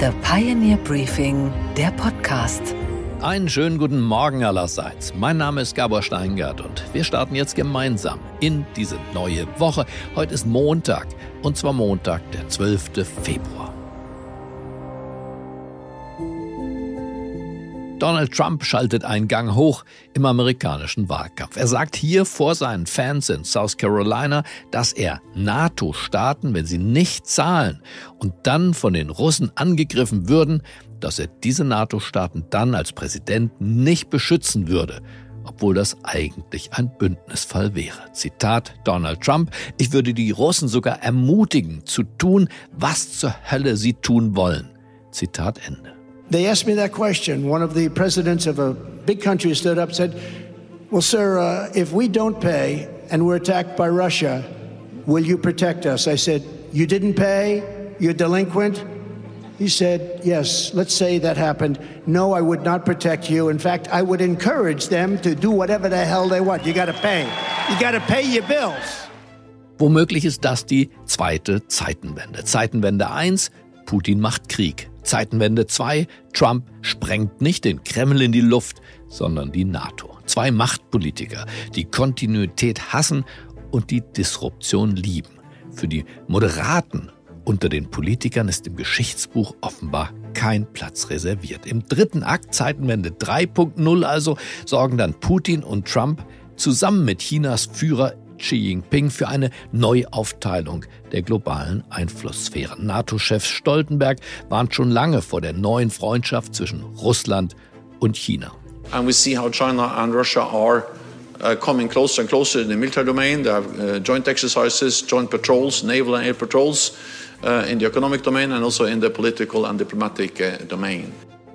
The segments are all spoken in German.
The Pioneer Briefing, der Podcast. Einen schönen guten Morgen allerseits. Mein Name ist Gabor Steingart und wir starten jetzt gemeinsam in diese neue Woche. Heute ist Montag und zwar Montag, der 12. Februar. Donald Trump schaltet einen Gang hoch im amerikanischen Wahlkampf. Er sagt hier vor seinen Fans in South Carolina, dass er NATO-Staaten, wenn sie nicht zahlen und dann von den Russen angegriffen würden, dass er diese NATO-Staaten dann als Präsident nicht beschützen würde, obwohl das eigentlich ein Bündnisfall wäre. Zitat Donald Trump, ich würde die Russen sogar ermutigen zu tun, was zur Hölle sie tun wollen. Zitat Ende. They asked me that question. One of the presidents of a big country stood up and said, Well, sir, uh, if we don't pay and we're attacked by Russia, will you protect us? I said, You didn't pay? You're delinquent? He said, Yes, let's say that happened. No, I would not protect you. In fact, I would encourage them to do whatever the hell they want. You got to pay. You got to pay your bills. Womöglich ist das die zweite Zeitenwende. Zeitenwende 1, Putin macht Krieg. Zeitenwende 2, Trump sprengt nicht den Kreml in die Luft, sondern die NATO. Zwei Machtpolitiker, die Kontinuität hassen und die Disruption lieben. Für die Moderaten unter den Politikern ist im Geschichtsbuch offenbar kein Platz reserviert. Im dritten Akt, Zeitenwende 3.0 also, sorgen dann Putin und Trump zusammen mit Chinas Führer Xi Jinping für eine Neuaufteilung der globalen Einflusssphären. NATO-Chef Stoltenberg warnt schon lange vor der neuen Freundschaft zwischen Russland und China. And we see how China and Russia are uh, coming closer and closer in the military domain. They have uh, joint exercises, joint patrols, naval and air patrols uh, in the economic domain and also in the political and diplomatic uh, domain.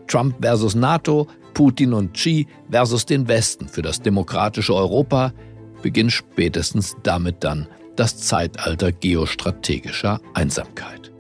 Trump versus NATO, Putin und Xi versus den Westen für das demokratische Europa beginnt spätestens damit dann das Zeitalter geostrategischer Einsamkeit.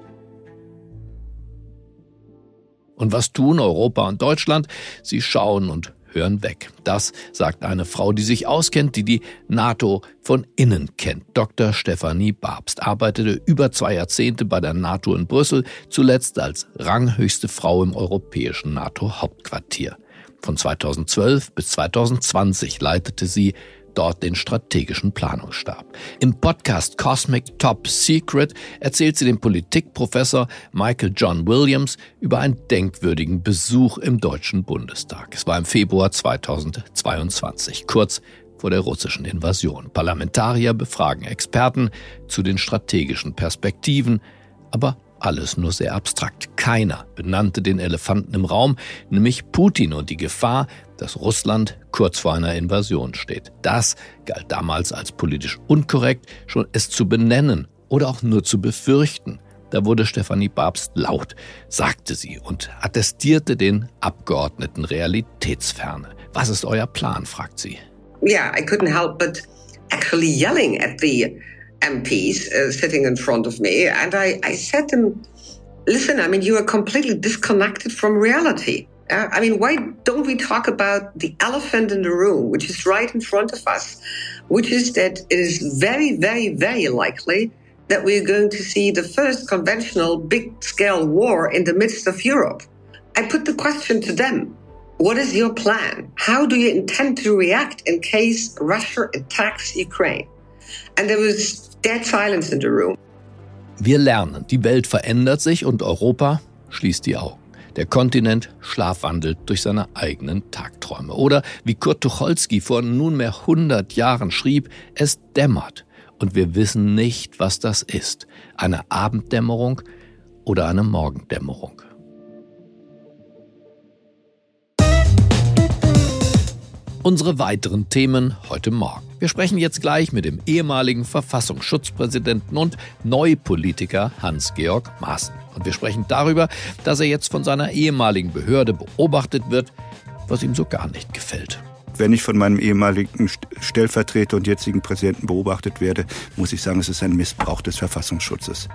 Und was tun Europa und Deutschland? Sie schauen und hören weg. Das sagt eine Frau, die sich auskennt, die die NATO von innen kennt. Dr. Stefanie Babst arbeitete über zwei Jahrzehnte bei der NATO in Brüssel, zuletzt als ranghöchste Frau im europäischen NATO-Hauptquartier. Von 2012 bis 2020 leitete sie dort den strategischen Planungsstab. Im Podcast Cosmic Top Secret erzählt sie dem Politikprofessor Michael John Williams über einen denkwürdigen Besuch im Deutschen Bundestag. Es war im Februar 2022, kurz vor der russischen Invasion. Parlamentarier befragen Experten zu den strategischen Perspektiven, aber alles nur sehr abstrakt. Keiner benannte den Elefanten im Raum, nämlich Putin und die Gefahr, dass Russland kurz vor einer Invasion steht. Das galt damals als politisch unkorrekt, schon es zu benennen oder auch nur zu befürchten. Da wurde Stefanie Babst laut, sagte sie und attestierte den Abgeordneten realitätsferne. Was ist euer Plan? fragt sie. Yeah, I couldn't help but actually yelling at the MPs uh, sitting in front of me. And I, I said to them, listen, I mean, you are completely disconnected from reality. Uh, I mean, why don't we talk about the elephant in the room, which is right in front of us, which is that it is very, very, very likely that we're going to see the first conventional big scale war in the midst of Europe. I put the question to them. What is your plan? How do you intend to react in case Russia attacks Ukraine? And there was dead silence in the room. Wir lernen, die Welt verändert sich und Europa schließt die Augen. Der Kontinent schlafwandelt durch seine eigenen Tagträume. Oder wie Kurt Tucholsky vor nunmehr 100 Jahren schrieb, es dämmert und wir wissen nicht, was das ist. Eine Abenddämmerung oder eine Morgendämmerung. Unsere weiteren Themen heute Morgen. Wir sprechen jetzt gleich mit dem ehemaligen Verfassungsschutzpräsidenten und Neupolitiker Hans-Georg Maaßen. Und wir sprechen darüber, dass er jetzt von seiner ehemaligen Behörde beobachtet wird, was ihm so gar nicht gefällt. Wenn ich von meinem ehemaligen Stellvertreter und jetzigen Präsidenten beobachtet werde, muss ich sagen, es ist ein Missbrauch des Verfassungsschutzes.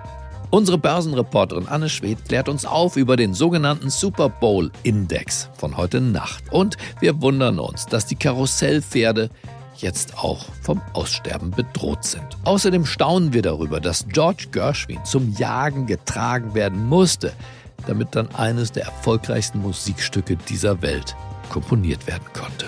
Unsere Börsenreporterin Anne Schwedt klärt uns auf über den sogenannten Super Bowl Index von heute Nacht. Und wir wundern uns, dass die Karussellpferde jetzt auch vom Aussterben bedroht sind. Außerdem staunen wir darüber, dass George Gershwin zum Jagen getragen werden musste. damit dann eines der erfolgreichsten Musikstücke dieser Welt komponiert werden konnte.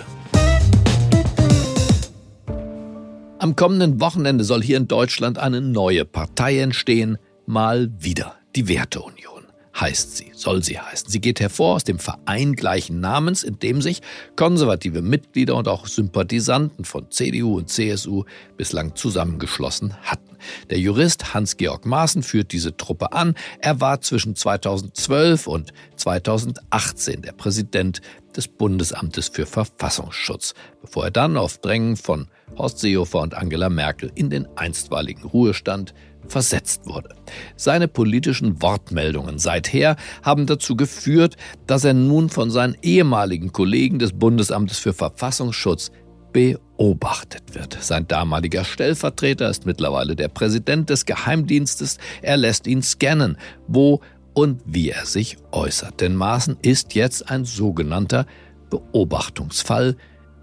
Am kommenden Wochenende soll hier in Deutschland eine neue Partei entstehen, mal wieder die Werteunion heißt sie, soll sie heißen. Sie geht hervor aus dem Verein gleichen Namens, in dem sich konservative Mitglieder und auch Sympathisanten von CDU und CSU bislang zusammengeschlossen hatten. Der Jurist Hans-Georg Maaßen führt diese Truppe an. Er war zwischen 2012 und 2018 der Präsident des Bundesamtes für Verfassungsschutz, bevor er dann auf Drängen von Horst Seehofer und Angela Merkel in den einstweiligen Ruhestand versetzt wurde. Seine politischen Wortmeldungen seither haben dazu geführt, dass er nun von seinen ehemaligen Kollegen des Bundesamtes für Verfassungsschutz beobachtet wird. Sein damaliger Stellvertreter ist mittlerweile der Präsident des Geheimdienstes. Er lässt ihn scannen, wo und wie er sich äußert. Denn Maaßen ist jetzt ein sogenannter Beobachtungsfall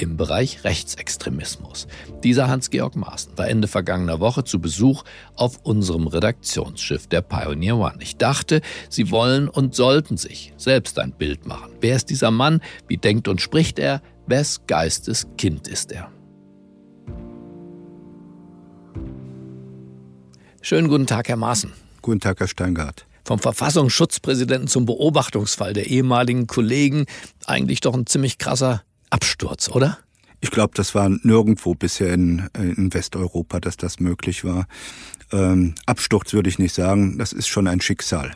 im Bereich Rechtsextremismus. Dieser Hans-Georg Maaßen war Ende vergangener Woche zu Besuch auf unserem Redaktionsschiff der Pioneer One. Ich dachte, Sie wollen und sollten sich selbst ein Bild machen. Wer ist dieser Mann? Wie denkt und spricht er? Wes Geistes Kind ist er? Schönen guten Tag, Herr Maaßen. Guten Tag, Herr Steingart vom Verfassungsschutzpräsidenten zum Beobachtungsfall der ehemaligen Kollegen eigentlich doch ein ziemlich krasser Absturz, oder? Ich glaube, das war nirgendwo bisher in, in Westeuropa, dass das möglich war. Ähm, Absturz würde ich nicht sagen, das ist schon ein Schicksal.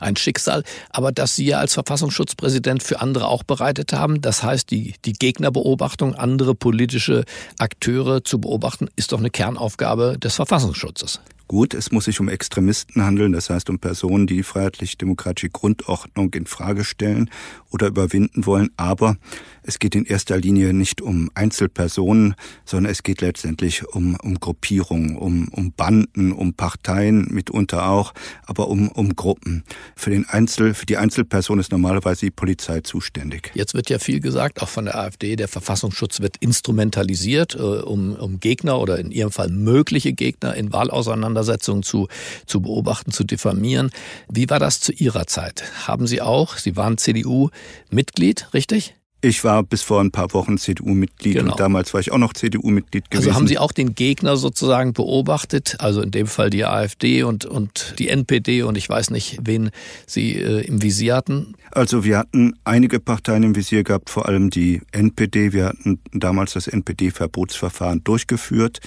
Ein Schicksal, aber das Sie ja als Verfassungsschutzpräsident für andere auch bereitet haben. Das heißt, die, die Gegnerbeobachtung, andere politische Akteure zu beobachten, ist doch eine Kernaufgabe des Verfassungsschutzes. Gut, es muss sich um Extremisten handeln, das heißt um Personen, die die freiheitlich-demokratische Grundordnung in Frage stellen oder überwinden wollen, aber es geht in erster Linie nicht um Einzelpersonen, sondern es geht letztendlich um, um Gruppierungen, um, um Banden, um Parteien mitunter auch, aber um, um Gruppen. Für, den Einzel, für die Einzelperson ist normalerweise die Polizei zuständig. Jetzt wird ja viel gesagt, auch von der AfD, der Verfassungsschutz wird instrumentalisiert, äh, um, um Gegner oder in ihrem Fall mögliche Gegner in Wahlauseinandersetzungen zu, zu beobachten, zu diffamieren. Wie war das zu Ihrer Zeit? Haben Sie auch, Sie waren CDU-Mitglied, richtig? Ich war bis vor ein paar Wochen CDU-Mitglied genau. und damals war ich auch noch CDU-Mitglied gewesen. Also haben Sie auch den Gegner sozusagen beobachtet, also in dem Fall die AfD und, und die NPD und ich weiß nicht, wen Sie äh, im Visier hatten? Also wir hatten einige Parteien im Visier gehabt, vor allem die NPD. Wir hatten damals das NPD-Verbotsverfahren durchgeführt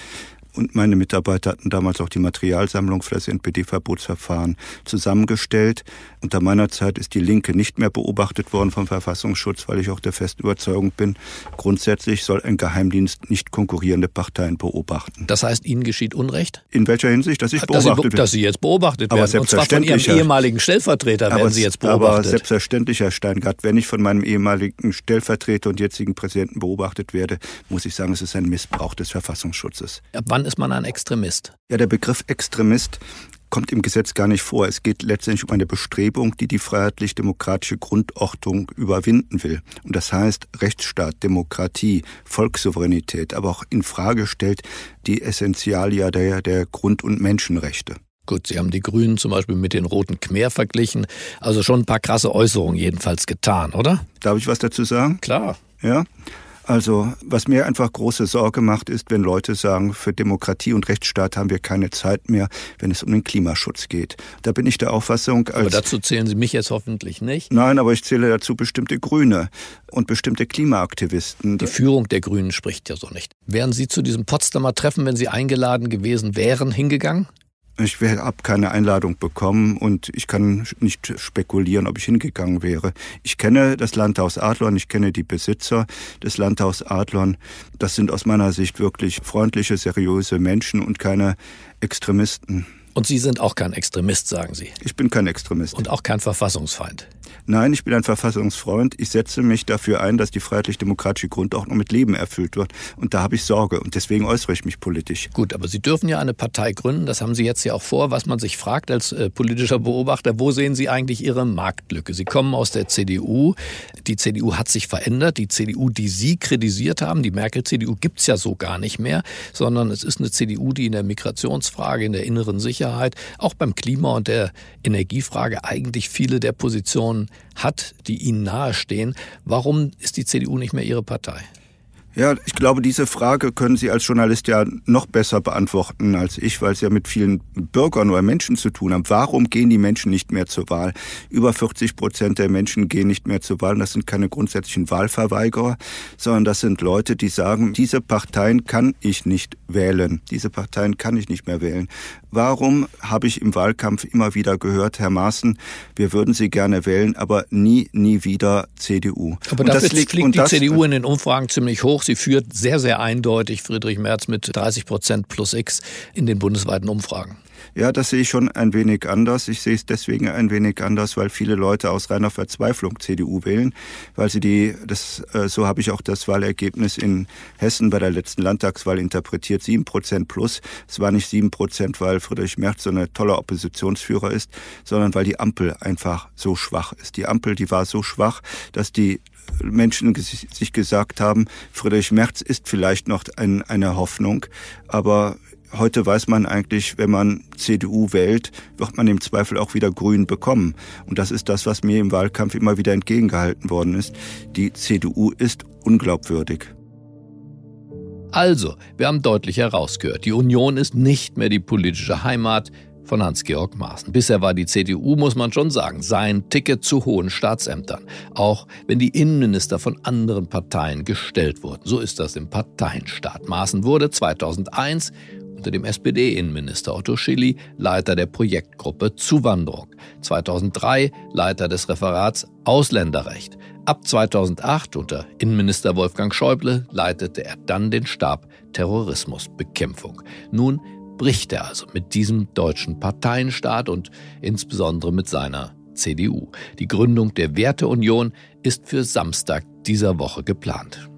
und meine Mitarbeiter hatten damals auch die Materialsammlung für das NPD-Verbotsverfahren zusammengestellt. Unter meiner Zeit ist die Linke nicht mehr beobachtet worden vom Verfassungsschutz, weil ich auch der festen Überzeugung bin, grundsätzlich soll ein Geheimdienst nicht konkurrierende Parteien beobachten. Das heißt, Ihnen geschieht Unrecht? In welcher Hinsicht? Dass ich beobachtet dass Sie, dass Sie jetzt beobachtet aber werden. Und zwar von Ihrem ehemaligen Stellvertreter werden Sie jetzt beobachtet. Aber selbstverständlich, Herr Steingart, wenn ich von meinem ehemaligen Stellvertreter und jetzigen Präsidenten beobachtet werde, muss ich sagen, es ist ein Missbrauch des Verfassungsschutzes. Ab wann ist man ein Extremist? Ja, der Begriff Extremist kommt im Gesetz gar nicht vor. Es geht letztendlich um eine Bestrebung, die die freiheitlich-demokratische Grundordnung überwinden will. Und das heißt Rechtsstaat, Demokratie, Volkssouveränität, aber auch in Frage stellt die Essentialia der, der Grund- und Menschenrechte. Gut, Sie haben die Grünen zum Beispiel mit den Roten Khmer verglichen. Also schon ein paar krasse Äußerungen jedenfalls getan, oder? Darf ich was dazu sagen? Klar. Ja. Also, was mir einfach große Sorge macht, ist, wenn Leute sagen, für Demokratie und Rechtsstaat haben wir keine Zeit mehr, wenn es um den Klimaschutz geht. Da bin ich der Auffassung, als. Aber dazu zählen Sie mich jetzt hoffentlich nicht. Nein, aber ich zähle dazu bestimmte Grüne und bestimmte Klimaaktivisten. Die Führung der Grünen spricht ja so nicht. Wären Sie zu diesem Potsdamer Treffen, wenn Sie eingeladen gewesen wären, hingegangen? Ich habe keine Einladung bekommen und ich kann nicht spekulieren, ob ich hingegangen wäre. Ich kenne das Landhaus Adlon, ich kenne die Besitzer des Landhaus Adlon. Das sind aus meiner Sicht wirklich freundliche, seriöse Menschen und keine Extremisten. Und Sie sind auch kein Extremist, sagen Sie. Ich bin kein Extremist. Und auch kein Verfassungsfeind. Nein, ich bin ein Verfassungsfreund. Ich setze mich dafür ein, dass die freiheitlich-demokratische Grundordnung mit Leben erfüllt wird. Und da habe ich Sorge. Und deswegen äußere ich mich politisch. Gut, aber Sie dürfen ja eine Partei gründen. Das haben Sie jetzt ja auch vor. Was man sich fragt als äh, politischer Beobachter, wo sehen Sie eigentlich Ihre Marktlücke? Sie kommen aus der CDU. Die CDU hat sich verändert. Die CDU, die Sie kritisiert haben, die Merkel-CDU gibt es ja so gar nicht mehr, sondern es ist eine CDU, die in der Migrationsfrage, in der inneren Sicherheit, auch beim Klima und der Energiefrage eigentlich viele der Positionen hat, die Ihnen nahestehen. Warum ist die CDU nicht mehr Ihre Partei? Ja, ich glaube, diese Frage können Sie als Journalist ja noch besser beantworten als ich, weil es ja mit vielen Bürgern oder Menschen zu tun haben. Warum gehen die Menschen nicht mehr zur Wahl? Über 40 Prozent der Menschen gehen nicht mehr zur Wahl. Das sind keine grundsätzlichen Wahlverweigerer, sondern das sind Leute, die sagen, diese Parteien kann ich nicht wählen. Diese Parteien kann ich nicht mehr wählen. Warum habe ich im Wahlkampf immer wieder gehört, Herr Maaßen, wir würden Sie gerne wählen, aber nie, nie wieder CDU. Aber und dafür liegt, fliegt die CDU in den Umfragen ziemlich hoch. Sie führt sehr, sehr eindeutig Friedrich Merz mit 30 Prozent plus X in den bundesweiten Umfragen. Ja, das sehe ich schon ein wenig anders. Ich sehe es deswegen ein wenig anders, weil viele Leute aus reiner Verzweiflung CDU wählen, weil sie die, das, äh, so habe ich auch das Wahlergebnis in Hessen bei der letzten Landtagswahl interpretiert, sieben Prozent plus. Es war nicht sieben Prozent, weil Friedrich Merz so ein toller Oppositionsführer ist, sondern weil die Ampel einfach so schwach ist. Die Ampel, die war so schwach, dass die Menschen sich gesagt haben, Friedrich Merz ist vielleicht noch ein, eine Hoffnung, aber Heute weiß man eigentlich, wenn man CDU wählt, wird man im Zweifel auch wieder Grün bekommen. Und das ist das, was mir im Wahlkampf immer wieder entgegengehalten worden ist. Die CDU ist unglaubwürdig. Also, wir haben deutlich herausgehört, die Union ist nicht mehr die politische Heimat von Hans-Georg Maaßen. Bisher war die CDU, muss man schon sagen, sein Ticket zu hohen Staatsämtern. Auch wenn die Innenminister von anderen Parteien gestellt wurden. So ist das im Parteienstaat. Maaßen wurde 2001 unter dem SPD-Innenminister Otto Schilly Leiter der Projektgruppe Zuwanderung, 2003 Leiter des Referats Ausländerrecht. Ab 2008 unter Innenminister Wolfgang Schäuble leitete er dann den Stab Terrorismusbekämpfung. Nun bricht er also mit diesem deutschen Parteienstaat und insbesondere mit seiner CDU. Die Gründung der Werteunion ist für Samstag dieser Woche geplant.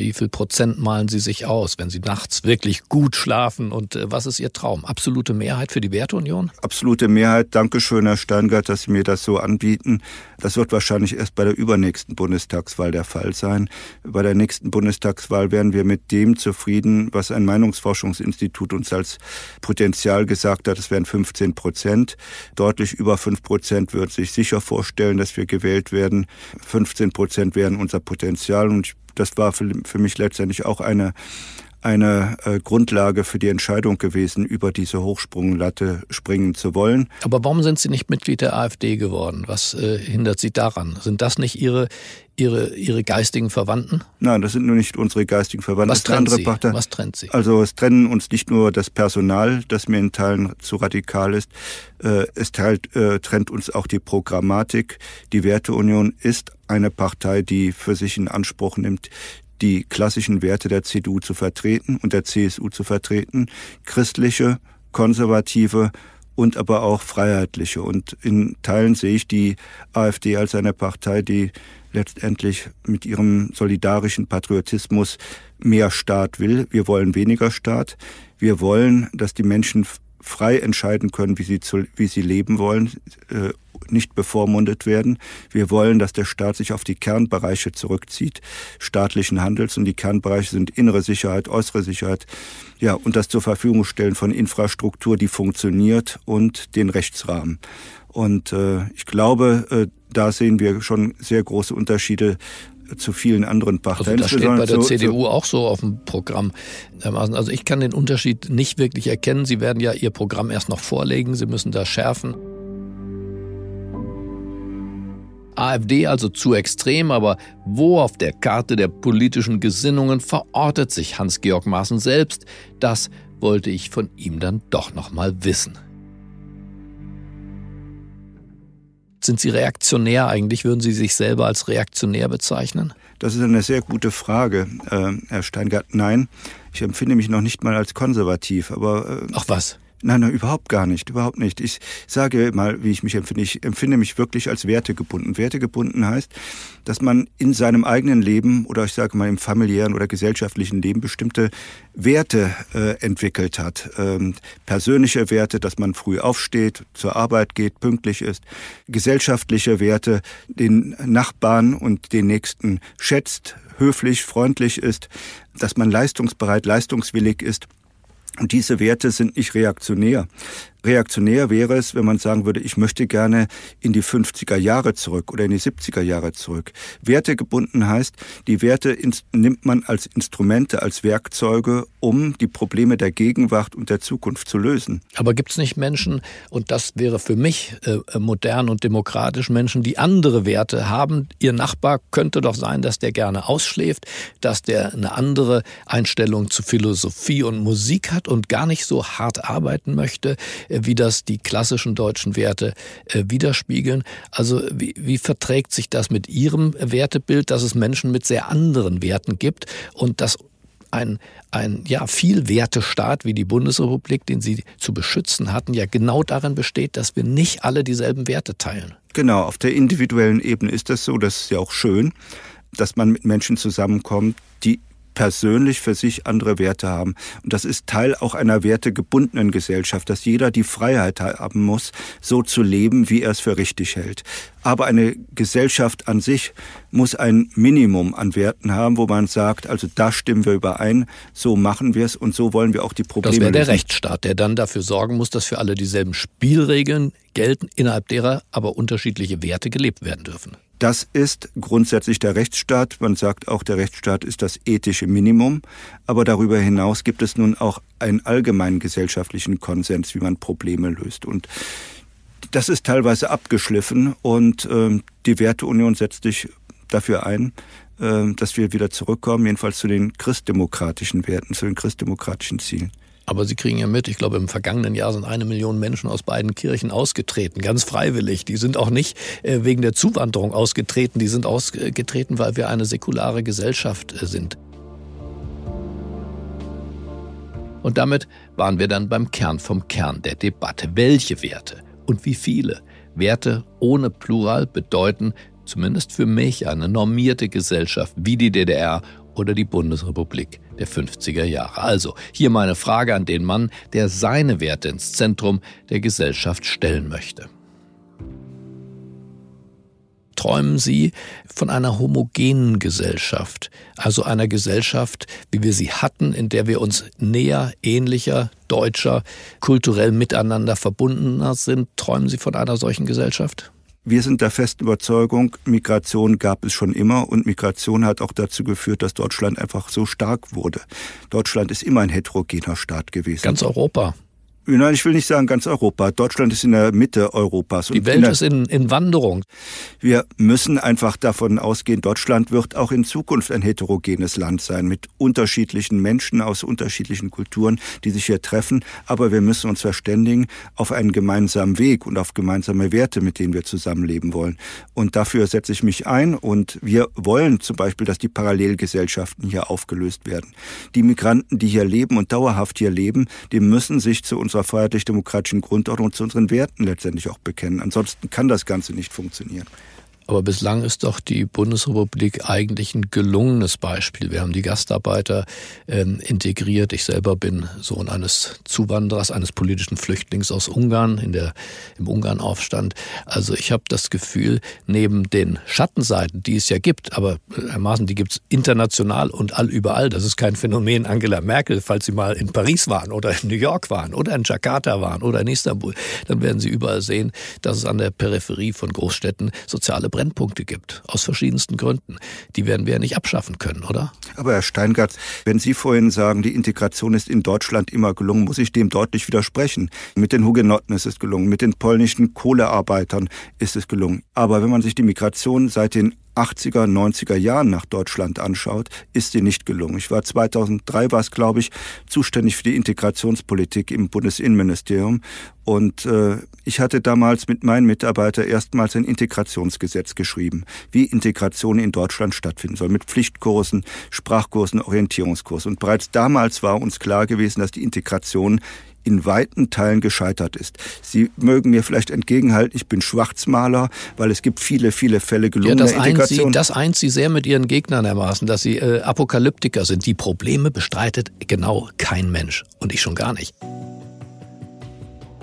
Wie viel Prozent malen Sie sich aus, wenn Sie nachts wirklich gut schlafen? Und äh, was ist Ihr Traum? Absolute Mehrheit für die Werteunion? Absolute Mehrheit. Dankeschön, Herr Steingart, dass Sie mir das so anbieten. Das wird wahrscheinlich erst bei der übernächsten Bundestagswahl der Fall sein. Bei der nächsten Bundestagswahl werden wir mit dem zufrieden, was ein Meinungsforschungsinstitut uns als Potenzial gesagt hat. Es wären 15 Prozent. Deutlich über 5 Prozent wird sich sicher vorstellen, dass wir gewählt werden. 15 Prozent wären unser Potenzial. Und ich das war für, für mich letztendlich auch eine, eine äh, Grundlage für die Entscheidung gewesen, über diese Hochsprunglatte springen zu wollen. Aber warum sind Sie nicht Mitglied der AfD geworden? Was äh, hindert Sie daran? Sind das nicht Ihre, Ihre, Ihre geistigen Verwandten? Nein, das sind nur nicht unsere geistigen Verwandten. Was trennt, Sie? Partei. Was trennt Sie? Also es trennen uns nicht nur das Personal, das mir in Teilen zu radikal ist, äh, es teilt, äh, trennt uns auch die Programmatik. Die Werteunion ist eine Partei, die für sich in Anspruch nimmt, die klassischen Werte der CDU zu vertreten und der CSU zu vertreten, christliche, konservative und aber auch freiheitliche. Und in Teilen sehe ich die AfD als eine Partei, die letztendlich mit ihrem solidarischen Patriotismus mehr Staat will. Wir wollen weniger Staat. Wir wollen, dass die Menschen frei entscheiden können, wie sie, zu, wie sie leben wollen, äh, nicht bevormundet werden. Wir wollen, dass der Staat sich auf die Kernbereiche zurückzieht, staatlichen Handels. Und die Kernbereiche sind innere Sicherheit, äußere Sicherheit. Ja, und das zur Verfügung stellen von Infrastruktur, die funktioniert und den Rechtsrahmen. Und äh, ich glaube, äh, da sehen wir schon sehr große Unterschiede zu vielen anderen Parteien. Also das steht bei der so, CDU auch so auf dem Programm. Also ich kann den Unterschied nicht wirklich erkennen. Sie werden ja Ihr Programm erst noch vorlegen. Sie müssen das schärfen. AfD also zu extrem, aber wo auf der Karte der politischen Gesinnungen verortet sich Hans-Georg Maaßen selbst? Das wollte ich von ihm dann doch noch mal wissen. Sind Sie reaktionär eigentlich? Würden Sie sich selber als reaktionär bezeichnen? Das ist eine sehr gute Frage, äh, Herr Steingart. Nein, ich empfinde mich noch nicht mal als konservativ, aber. Äh, Ach was? Nein, nein, überhaupt gar nicht, überhaupt nicht. Ich sage mal, wie ich mich empfinde. Ich empfinde mich wirklich als wertegebunden. Wertegebunden heißt, dass man in seinem eigenen Leben oder ich sage mal im familiären oder gesellschaftlichen Leben bestimmte Werte äh, entwickelt hat. Ähm, persönliche Werte, dass man früh aufsteht, zur Arbeit geht, pünktlich ist. Gesellschaftliche Werte, den Nachbarn und den Nächsten schätzt, höflich, freundlich ist, dass man leistungsbereit, leistungswillig ist. Und diese Werte sind nicht reaktionär. Reaktionär wäre es, wenn man sagen würde, ich möchte gerne in die 50er Jahre zurück oder in die 70er Jahre zurück. Wertegebunden heißt, die Werte nimmt man als Instrumente, als Werkzeuge, um die Probleme der Gegenwart und der Zukunft zu lösen. Aber gibt es nicht Menschen, und das wäre für mich äh, modern und demokratisch, Menschen, die andere Werte haben? Ihr Nachbar könnte doch sein, dass der gerne ausschläft, dass der eine andere Einstellung zu Philosophie und Musik hat und gar nicht so hart arbeiten möchte äh, wie das die klassischen deutschen Werte äh, widerspiegeln. Also wie, wie verträgt sich das mit Ihrem Wertebild, dass es Menschen mit sehr anderen Werten gibt und dass ein, ein ja, Vielwertestaat wie die Bundesrepublik, den Sie zu beschützen hatten, ja genau darin besteht, dass wir nicht alle dieselben Werte teilen. Genau, auf der individuellen Ebene ist das so, das ist ja auch schön, dass man mit Menschen zusammenkommt, die persönlich für sich andere Werte haben. Und das ist Teil auch einer wertegebundenen Gesellschaft, dass jeder die Freiheit haben muss, so zu leben, wie er es für richtig hält. Aber eine Gesellschaft an sich muss ein Minimum an Werten haben, wo man sagt, also da stimmen wir überein, so machen wir es und so wollen wir auch die Probleme Das wäre der Rechtsstaat, der dann dafür sorgen muss, dass für alle dieselben Spielregeln gelten, innerhalb derer aber unterschiedliche Werte gelebt werden dürfen. Das ist grundsätzlich der Rechtsstaat. Man sagt auch, der Rechtsstaat ist das ethische Minimum. Aber darüber hinaus gibt es nun auch einen allgemeinen gesellschaftlichen Konsens, wie man Probleme löst. Und das ist teilweise abgeschliffen und äh, die Werteunion setzt sich dafür ein, äh, dass wir wieder zurückkommen, jedenfalls zu den christdemokratischen Werten, zu den christdemokratischen Zielen. Aber Sie kriegen ja mit, ich glaube, im vergangenen Jahr sind eine Million Menschen aus beiden Kirchen ausgetreten, ganz freiwillig. Die sind auch nicht äh, wegen der Zuwanderung ausgetreten, die sind ausgetreten, weil wir eine säkulare Gesellschaft äh, sind. Und damit waren wir dann beim Kern vom Kern der Debatte. Welche Werte und wie viele Werte ohne Plural bedeuten, zumindest für mich, eine normierte Gesellschaft wie die DDR oder die Bundesrepublik der 50er Jahre. Also hier meine Frage an den Mann, der seine Werte ins Zentrum der Gesellschaft stellen möchte. Träumen Sie von einer homogenen Gesellschaft, also einer Gesellschaft, wie wir sie hatten, in der wir uns näher, ähnlicher, deutscher, kulturell miteinander verbundener sind? Träumen Sie von einer solchen Gesellschaft? Wir sind der festen Überzeugung, Migration gab es schon immer und Migration hat auch dazu geführt, dass Deutschland einfach so stark wurde. Deutschland ist immer ein heterogener Staat gewesen. Ganz Europa. Nein, ich will nicht sagen ganz Europa. Deutschland ist in der Mitte Europas. Die Welt in ist in, in Wanderung. Wir müssen einfach davon ausgehen, Deutschland wird auch in Zukunft ein heterogenes Land sein, mit unterschiedlichen Menschen aus unterschiedlichen Kulturen, die sich hier treffen. Aber wir müssen uns verständigen auf einen gemeinsamen Weg und auf gemeinsame Werte, mit denen wir zusammenleben wollen. Und dafür setze ich mich ein. Und wir wollen zum Beispiel, dass die Parallelgesellschaften hier aufgelöst werden. Die Migranten, die hier leben und dauerhaft hier leben, die müssen sich zu unserer freiheitlich-demokratischen Grundordnung, zu unseren Werten letztendlich auch bekennen. Ansonsten kann das Ganze nicht funktionieren. Aber bislang ist doch die Bundesrepublik eigentlich ein gelungenes Beispiel. Wir haben die Gastarbeiter ähm, integriert. Ich selber bin Sohn eines Zuwanderers, eines politischen Flüchtlings aus Ungarn, in der, im Ungarnaufstand. Also ich habe das Gefühl, neben den Schattenseiten, die es ja gibt, aber äh, Herr Maaßen, die gibt es international und allüberall. Das ist kein Phänomen Angela Merkel. Falls Sie mal in Paris waren oder in New York waren oder in Jakarta waren oder in Istanbul, dann werden Sie überall sehen, dass es an der Peripherie von Großstädten soziale Brennpunkte gibt, aus verschiedensten Gründen. Die werden wir ja nicht abschaffen können, oder? Aber Herr Steingart, wenn Sie vorhin sagen, die Integration ist in Deutschland immer gelungen, muss ich dem deutlich widersprechen. Mit den Hugenotten ist es gelungen, mit den polnischen Kohlearbeitern ist es gelungen. Aber wenn man sich die Migration seit den 80er, 90er Jahren nach Deutschland anschaut, ist sie nicht gelungen. Ich war 2003, war es glaube ich, zuständig für die Integrationspolitik im Bundesinnenministerium und äh, ich hatte damals mit meinen Mitarbeitern erstmals ein Integrationsgesetz geschrieben, wie Integration in Deutschland stattfinden soll, mit Pflichtkursen, Sprachkursen, Orientierungskursen. Und bereits damals war uns klar gewesen, dass die Integration in weiten Teilen gescheitert ist. Sie mögen mir vielleicht entgegenhalten, ich bin Schwarzmaler, weil es gibt viele, viele Fälle gelungener ja, das Integration. Sie, das eint Sie sehr mit Ihren Gegnern ermaßen, dass Sie äh, Apokalyptiker sind. Die Probleme bestreitet genau kein Mensch und ich schon gar nicht.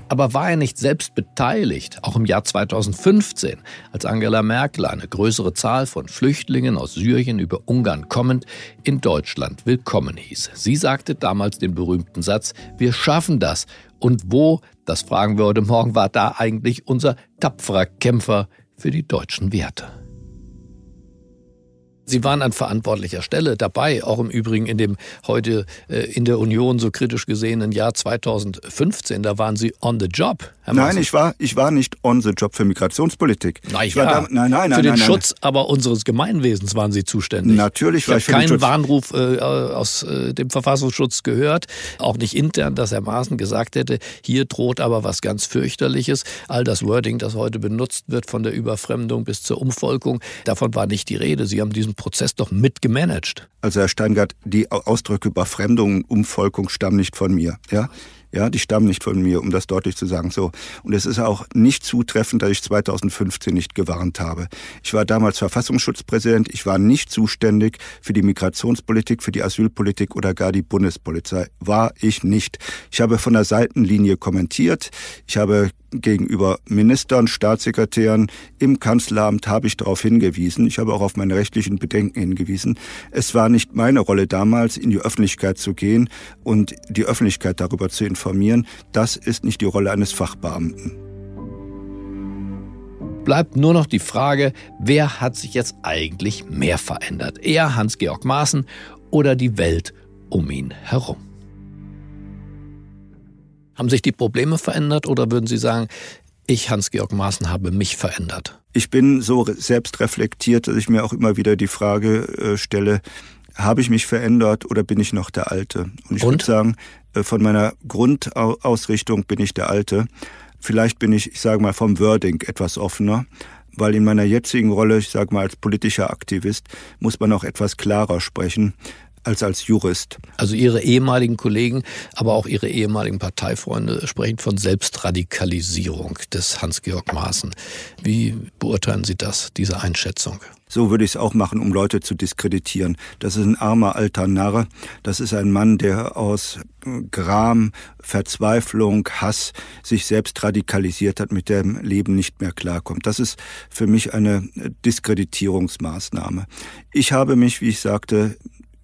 Aber war er nicht selbst beteiligt, auch im Jahr 2015, als Angela Merkel eine größere Zahl von Flüchtlingen aus Syrien über Ungarn kommend in Deutschland willkommen hieß? Sie sagte damals den berühmten Satz, wir schaffen das. Und wo, das fragen wir heute Morgen, war da eigentlich unser tapferer Kämpfer für die deutschen Werte? Sie waren an verantwortlicher Stelle dabei, auch im Übrigen in dem heute äh, in der Union so kritisch gesehenen Jahr 2015. Da waren Sie on the job. Herr nein, ich war, ich war nicht on the job für Migrationspolitik. Nein, ich war da, nein, nein, nein, für den nein, Schutz aber unseres Gemeinwesens waren Sie zuständig. Natürlich war ich, ich habe keinen Warnruf äh, aus äh, dem Verfassungsschutz gehört, auch nicht intern, dass Herr Maaßen gesagt hätte, hier droht aber was ganz fürchterliches. All das Wording, das heute benutzt wird, von der Überfremdung bis zur Umvolkung, davon war nicht die Rede. Sie haben diesen Prozess doch mitgemanagt. Also Herr Steingart, die Ausdrücke Überfremdung, Umvolkung stammen nicht von mir. Ja? Ja, die stammen nicht von mir, um das deutlich zu sagen. So. Und es ist auch nicht zutreffend, dass ich 2015 nicht gewarnt habe. Ich war damals Verfassungsschutzpräsident. Ich war nicht zuständig für die Migrationspolitik, für die Asylpolitik oder gar die Bundespolizei. War ich nicht. Ich habe von der Seitenlinie kommentiert. Ich habe gegenüber Ministern, Staatssekretären im Kanzleramt habe ich darauf hingewiesen. Ich habe auch auf meine rechtlichen Bedenken hingewiesen. Es war nicht meine Rolle damals, in die Öffentlichkeit zu gehen und die Öffentlichkeit darüber zu informieren. Das ist nicht die Rolle eines Fachbeamten. Bleibt nur noch die Frage, wer hat sich jetzt eigentlich mehr verändert? Er, Hans-Georg Maaßen oder die Welt um ihn herum? Haben sich die Probleme verändert oder würden Sie sagen, ich, Hans-Georg Maaßen, habe mich verändert? Ich bin so selbst reflektiert, dass ich mir auch immer wieder die Frage äh, stelle, habe ich mich verändert oder bin ich noch der Alte? Und ich würde sagen, äh, von meiner Grundausrichtung bin ich der Alte. Vielleicht bin ich, ich sage mal, vom Wording etwas offener, weil in meiner jetzigen Rolle, ich sage mal als politischer Aktivist, muss man auch etwas klarer sprechen als als Jurist. Also Ihre ehemaligen Kollegen, aber auch Ihre ehemaligen Parteifreunde sprechen von Selbstradikalisierung des Hans-Georg Maaßen. Wie beurteilen Sie das, diese Einschätzung? So würde ich es auch machen, um Leute zu diskreditieren. Das ist ein armer alter Narr. Das ist ein Mann, der aus Gram, Verzweiflung, Hass sich selbst radikalisiert hat, mit dem Leben nicht mehr klarkommt. Das ist für mich eine Diskreditierungsmaßnahme. Ich habe mich, wie ich sagte,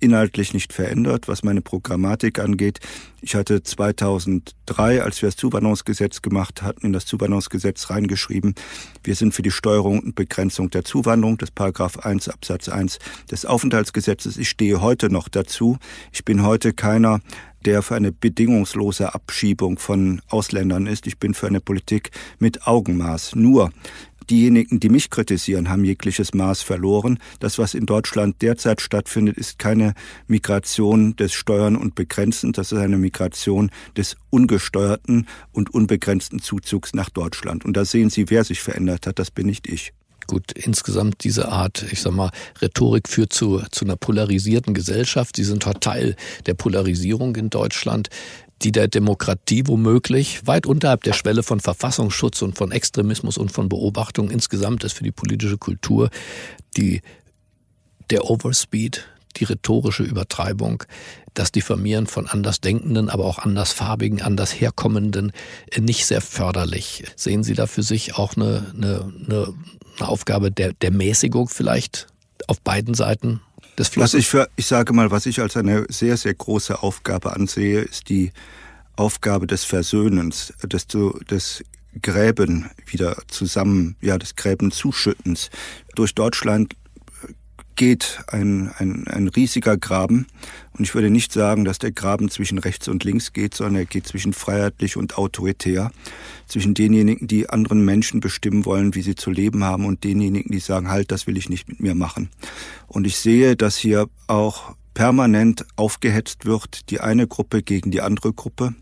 inhaltlich nicht verändert, was meine Programmatik angeht. Ich hatte 2003, als wir das Zuwanderungsgesetz gemacht hatten, in das Zuwanderungsgesetz reingeschrieben, wir sind für die Steuerung und Begrenzung der Zuwanderung, das Paragraph 1 Absatz 1 des Aufenthaltsgesetzes. Ich stehe heute noch dazu. Ich bin heute keiner, der für eine bedingungslose Abschiebung von Ausländern ist. Ich bin für eine Politik mit Augenmaß. Nur Diejenigen, die mich kritisieren, haben jegliches Maß verloren. Das, was in Deutschland derzeit stattfindet, ist keine Migration des Steuern und Begrenzen, das ist eine Migration des ungesteuerten und unbegrenzten Zuzugs nach Deutschland. Und da sehen Sie, wer sich verändert hat, das bin nicht ich. Gut, insgesamt diese Art, ich sag mal, Rhetorik führt zu, zu einer polarisierten Gesellschaft. Sie sind Teil der Polarisierung in Deutschland die der Demokratie womöglich weit unterhalb der Schwelle von Verfassungsschutz und von Extremismus und von Beobachtung insgesamt ist für die politische Kultur die, der Overspeed, die rhetorische Übertreibung, das Diffamieren von Andersdenkenden, aber auch Andersfarbigen, Andersherkommenden nicht sehr förderlich. Sehen Sie da für sich auch eine, eine, eine Aufgabe der, der Mäßigung vielleicht auf beiden Seiten? Des Flusses? Was ich für, ich sage mal, was ich als eine sehr, sehr große Aufgabe ansehe, ist die Aufgabe des Versöhnens, des, des Gräben wieder zusammen, ja, des Gräben zuschüttens. Durch Deutschland geht ein, ein, ein riesiger Graben. Und ich würde nicht sagen, dass der Graben zwischen rechts und links geht, sondern er geht zwischen freiheitlich und autoritär. Zwischen denjenigen, die anderen Menschen bestimmen wollen, wie sie zu leben haben, und denjenigen, die sagen, halt, das will ich nicht mit mir machen. Und ich sehe, dass hier auch permanent aufgehetzt wird, die eine Gruppe gegen die andere Gruppe.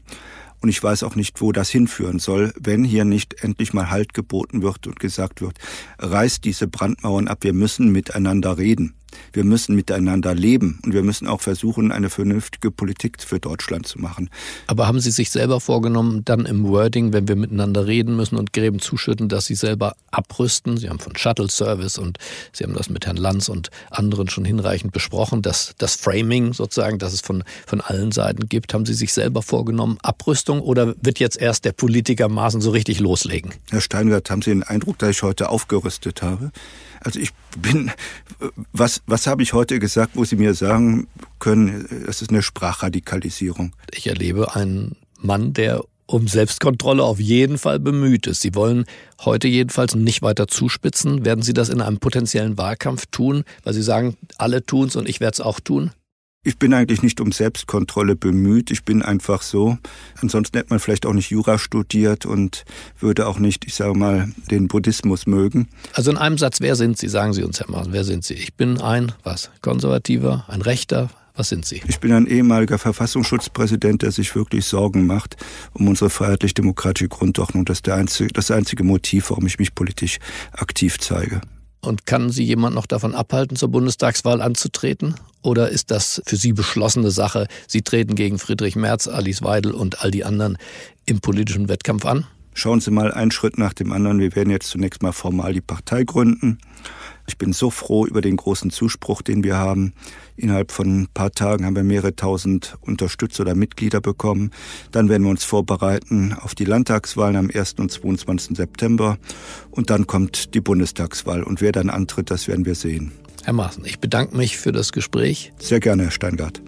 Und ich weiß auch nicht, wo das hinführen soll, wenn hier nicht endlich mal Halt geboten wird und gesagt wird, reißt diese Brandmauern ab, wir müssen miteinander reden. Wir müssen miteinander leben und wir müssen auch versuchen, eine vernünftige Politik für Deutschland zu machen. Aber haben Sie sich selber vorgenommen, dann im Wording, wenn wir miteinander reden müssen und Gräben zuschütten, dass Sie selber abrüsten? Sie haben von Shuttle Service und Sie haben das mit Herrn Lanz und anderen schon hinreichend besprochen, dass das Framing sozusagen, dass es von, von allen Seiten gibt. Haben Sie sich selber vorgenommen, Abrüstung oder wird jetzt erst der Politiker Maßen so richtig loslegen? Herr Steingart, haben Sie den Eindruck, dass ich heute aufgerüstet habe? Also ich bin, was, was habe ich heute gesagt, wo Sie mir sagen können, es ist eine Sprachradikalisierung? Ich erlebe einen Mann, der um Selbstkontrolle auf jeden Fall bemüht ist. Sie wollen heute jedenfalls nicht weiter zuspitzen. Werden Sie das in einem potenziellen Wahlkampf tun, weil Sie sagen, alle tun es und ich werde es auch tun? Ich bin eigentlich nicht um Selbstkontrolle bemüht. Ich bin einfach so. Ansonsten hätte man vielleicht auch nicht Jura studiert und würde auch nicht, ich sage mal, den Buddhismus mögen. Also in einem Satz, wer sind Sie? Sagen Sie uns, Herr Maaßen, wer sind Sie? Ich bin ein, was? Konservativer, ein Rechter? Was sind Sie? Ich bin ein ehemaliger Verfassungsschutzpräsident, der sich wirklich Sorgen macht um unsere freiheitlich-demokratische Grundordnung. Das ist der einzige, das einzige Motiv, warum ich mich politisch aktiv zeige. Und kann Sie jemand noch davon abhalten, zur Bundestagswahl anzutreten? Oder ist das für Sie beschlossene Sache? Sie treten gegen Friedrich Merz, Alice Weidel und all die anderen im politischen Wettkampf an? Schauen Sie mal einen Schritt nach dem anderen. Wir werden jetzt zunächst mal formal die Partei gründen. Ich bin so froh über den großen Zuspruch, den wir haben. Innerhalb von ein paar Tagen haben wir mehrere tausend Unterstützer oder Mitglieder bekommen. Dann werden wir uns vorbereiten auf die Landtagswahlen am 1. und 22. September. Und dann kommt die Bundestagswahl. Und wer dann antritt, das werden wir sehen. Herr Maaßen, ich bedanke mich für das Gespräch. Sehr gerne, Herr Steingart.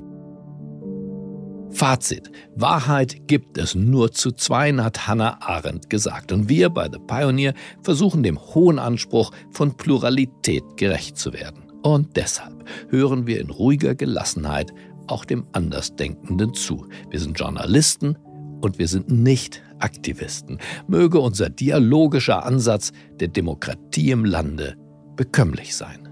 Fazit. Wahrheit gibt es nur zu zweien, hat Hannah Arendt gesagt. Und wir bei The Pioneer versuchen dem hohen Anspruch von Pluralität gerecht zu werden. Und deshalb hören wir in ruhiger Gelassenheit auch dem Andersdenkenden zu. Wir sind Journalisten und wir sind nicht Aktivisten. Möge unser dialogischer Ansatz der Demokratie im Lande bekömmlich sein.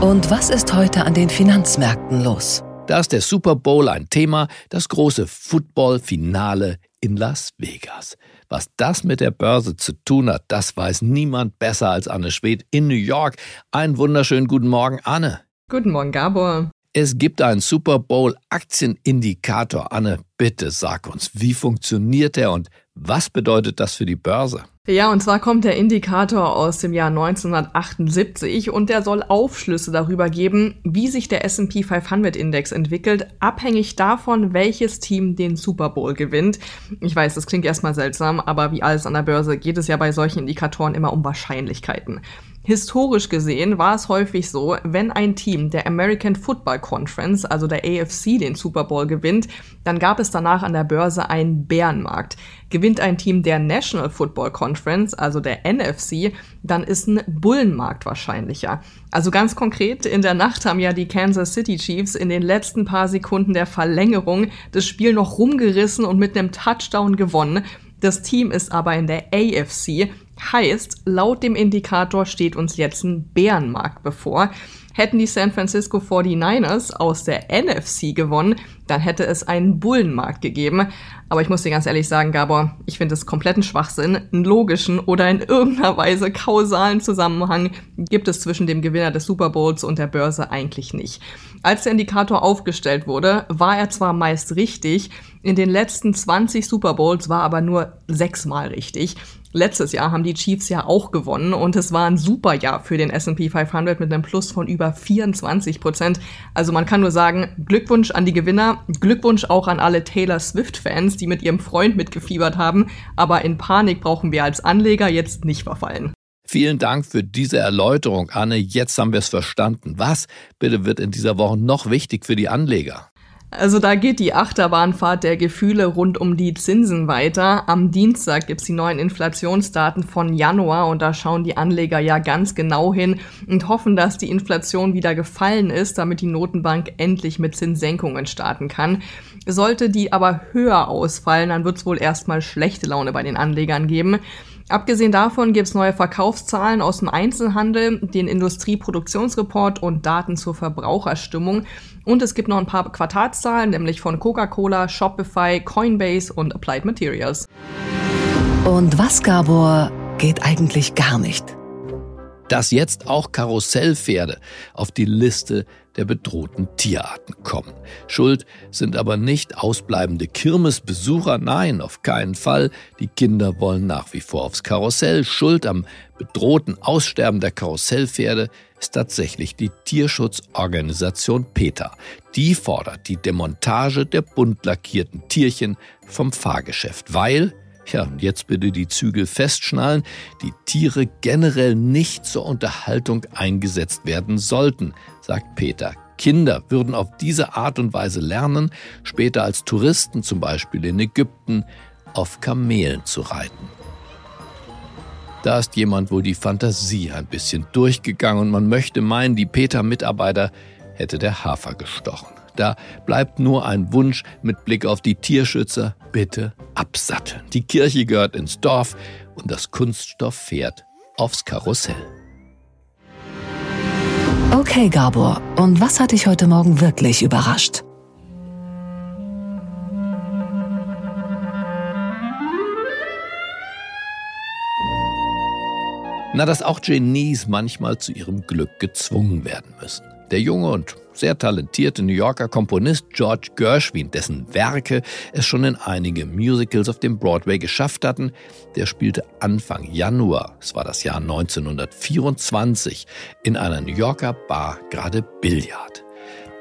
Und was ist heute an den Finanzmärkten los? Da ist der Super Bowl ein Thema, das große Football-Finale in Las Vegas. Was das mit der Börse zu tun hat, das weiß niemand besser als Anne Schwedt in New York. Einen wunderschönen guten Morgen, Anne. Guten Morgen, Gabor. Es gibt einen Super Bowl Aktienindikator. Anne, bitte sag uns, wie funktioniert der und was bedeutet das für die Börse? Ja, und zwar kommt der Indikator aus dem Jahr 1978 und der soll Aufschlüsse darüber geben, wie sich der S&P 500 Index entwickelt, abhängig davon, welches Team den Super Bowl gewinnt. Ich weiß, das klingt erstmal seltsam, aber wie alles an der Börse geht es ja bei solchen Indikatoren immer um Wahrscheinlichkeiten. Historisch gesehen war es häufig so, wenn ein Team der American Football Conference, also der AFC, den Super Bowl gewinnt, dann gab es danach an der Börse einen Bärenmarkt. Gewinnt ein Team der National Football Conference, also der NFC, dann ist ein Bullenmarkt wahrscheinlicher. Also ganz konkret, in der Nacht haben ja die Kansas City Chiefs in den letzten paar Sekunden der Verlängerung das Spiel noch rumgerissen und mit einem Touchdown gewonnen. Das Team ist aber in der AFC, heißt, laut dem Indikator steht uns jetzt ein Bärenmarkt bevor. Hätten die San Francisco 49ers aus der NFC gewonnen, dann hätte es einen Bullenmarkt gegeben. Aber ich muss dir ganz ehrlich sagen, Gabor, ich finde es kompletten Schwachsinn. Einen logischen oder in irgendeiner Weise kausalen Zusammenhang gibt es zwischen dem Gewinner des Super Bowls und der Börse eigentlich nicht. Als der Indikator aufgestellt wurde, war er zwar meist richtig, in den letzten 20 Super Bowls war aber nur sechsmal richtig. Letztes Jahr haben die Chiefs ja auch gewonnen und es war ein super Jahr für den S&P 500 mit einem Plus von über 24 Prozent. Also man kann nur sagen, Glückwunsch an die Gewinner, Glückwunsch auch an alle Taylor Swift-Fans, die mit ihrem Freund mitgefiebert haben. Aber in Panik brauchen wir als Anleger jetzt nicht verfallen. Vielen Dank für diese Erläuterung, Anne. Jetzt haben wir es verstanden. Was bitte wird in dieser Woche noch wichtig für die Anleger? Also da geht die Achterbahnfahrt der Gefühle rund um die Zinsen weiter. Am Dienstag gibt's die neuen Inflationsdaten von Januar und da schauen die Anleger ja ganz genau hin und hoffen, dass die Inflation wieder gefallen ist, damit die Notenbank endlich mit Zinssenkungen starten kann. Sollte die aber höher ausfallen, dann wird's wohl erstmal schlechte Laune bei den Anlegern geben. Abgesehen davon gibt es neue Verkaufszahlen aus dem Einzelhandel, den Industrieproduktionsreport und Daten zur Verbraucherstimmung. Und es gibt noch ein paar Quartalszahlen, nämlich von Coca-Cola, Shopify, Coinbase und Applied Materials. Und was, Gabor, geht eigentlich gar nicht. Dass jetzt auch Karussellpferde auf die Liste der bedrohten Tierarten kommen. Schuld sind aber nicht ausbleibende Kirmesbesucher, nein, auf keinen Fall. Die Kinder wollen nach wie vor aufs Karussell. Schuld am bedrohten Aussterben der Karussellpferde ist tatsächlich die Tierschutzorganisation PETA. Die fordert die Demontage der bunt lackierten Tierchen vom Fahrgeschäft, weil ja, und jetzt bitte die Zügel festschnallen, die Tiere generell nicht zur Unterhaltung eingesetzt werden sollten, sagt Peter. Kinder würden auf diese Art und Weise lernen, später als Touristen zum Beispiel in Ägypten auf Kamelen zu reiten. Da ist jemand wohl die Fantasie ein bisschen durchgegangen und man möchte meinen, die Peter-Mitarbeiter hätte der Hafer gestochen. Da bleibt nur ein Wunsch mit Blick auf die Tierschützer, bitte absatteln. Die Kirche gehört ins Dorf und das Kunststofffährt aufs Karussell. Okay, Gabor, und was hat dich heute Morgen wirklich überrascht? Na, dass auch Genies manchmal zu ihrem Glück gezwungen werden müssen. Der junge und sehr talentierte New Yorker Komponist George Gershwin, dessen Werke es schon in einige Musicals auf dem Broadway geschafft hatten, der spielte Anfang Januar, es war das Jahr 1924, in einer New Yorker Bar gerade Billard.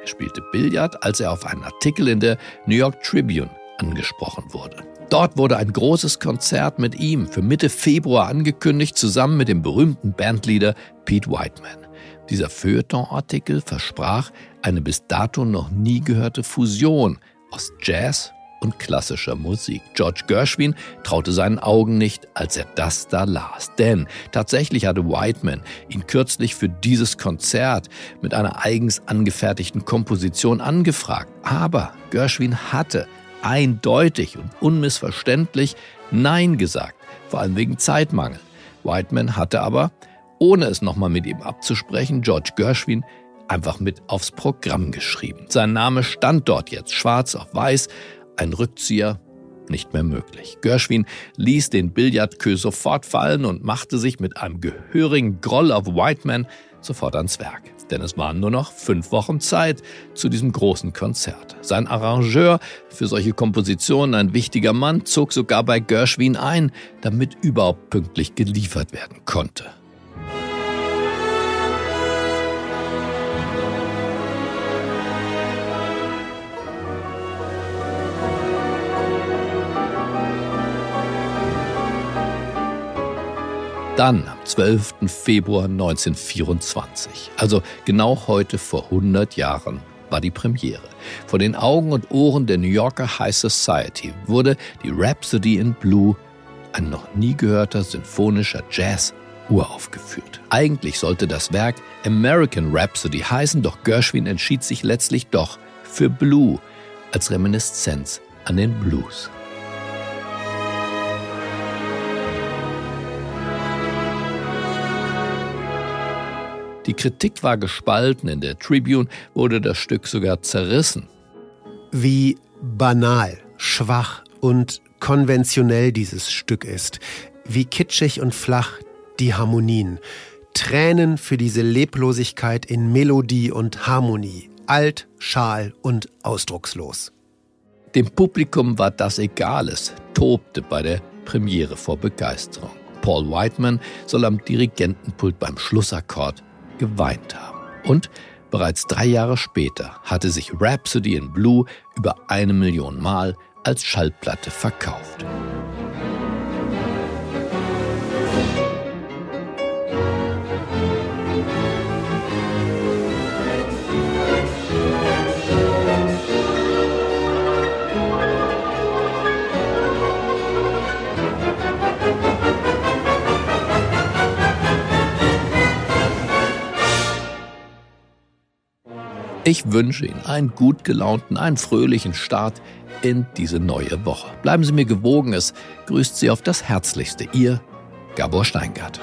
Er spielte Billard, als er auf einen Artikel in der New York Tribune angesprochen wurde. Dort wurde ein großes Konzert mit ihm für Mitte Februar angekündigt, zusammen mit dem berühmten Bandleader Pete Whiteman. Dieser Feuilleton-Artikel versprach eine bis dato noch nie gehörte Fusion aus Jazz und klassischer Musik. George Gershwin traute seinen Augen nicht, als er das da las. Denn tatsächlich hatte Whiteman ihn kürzlich für dieses Konzert mit einer eigens angefertigten Komposition angefragt. Aber Gershwin hatte eindeutig und unmissverständlich Nein gesagt, vor allem wegen Zeitmangel. Whiteman hatte aber ohne es nochmal mit ihm abzusprechen, George Gershwin einfach mit aufs Programm geschrieben. Sein Name stand dort jetzt schwarz auf weiß, ein Rückzieher nicht mehr möglich. Gershwin ließ den Billardkö sofort fallen und machte sich mit einem gehörigen Groll auf Whiteman sofort ans Werk. Denn es waren nur noch fünf Wochen Zeit zu diesem großen Konzert. Sein Arrangeur für solche Kompositionen, ein wichtiger Mann, zog sogar bei Gershwin ein, damit überhaupt pünktlich geliefert werden konnte. Dann, am 12. Februar 1924, also genau heute vor 100 Jahren, war die Premiere. Vor den Augen und Ohren der New Yorker High Society wurde die Rhapsody in Blue, ein noch nie gehörter symphonischer Jazz, uraufgeführt. Eigentlich sollte das Werk American Rhapsody heißen, doch Gershwin entschied sich letztlich doch für Blue als Reminiszenz an den Blues. Die Kritik war gespalten, in der Tribune wurde das Stück sogar zerrissen. Wie banal, schwach und konventionell dieses Stück ist, wie kitschig und flach die Harmonien, Tränen für diese Leblosigkeit in Melodie und Harmonie, alt, schal und ausdruckslos. Dem Publikum war das egal, es tobte bei der Premiere vor Begeisterung. Paul Whiteman soll am Dirigentenpult beim Schlussakkord geweint haben. Und bereits drei Jahre später hatte sich Rhapsody in Blue über eine Million Mal als Schallplatte verkauft. Ich wünsche Ihnen einen gut gelaunten, einen fröhlichen Start in diese neue Woche. Bleiben Sie mir gewogen, es grüßt Sie auf das Herzlichste. Ihr Gabor Steingart.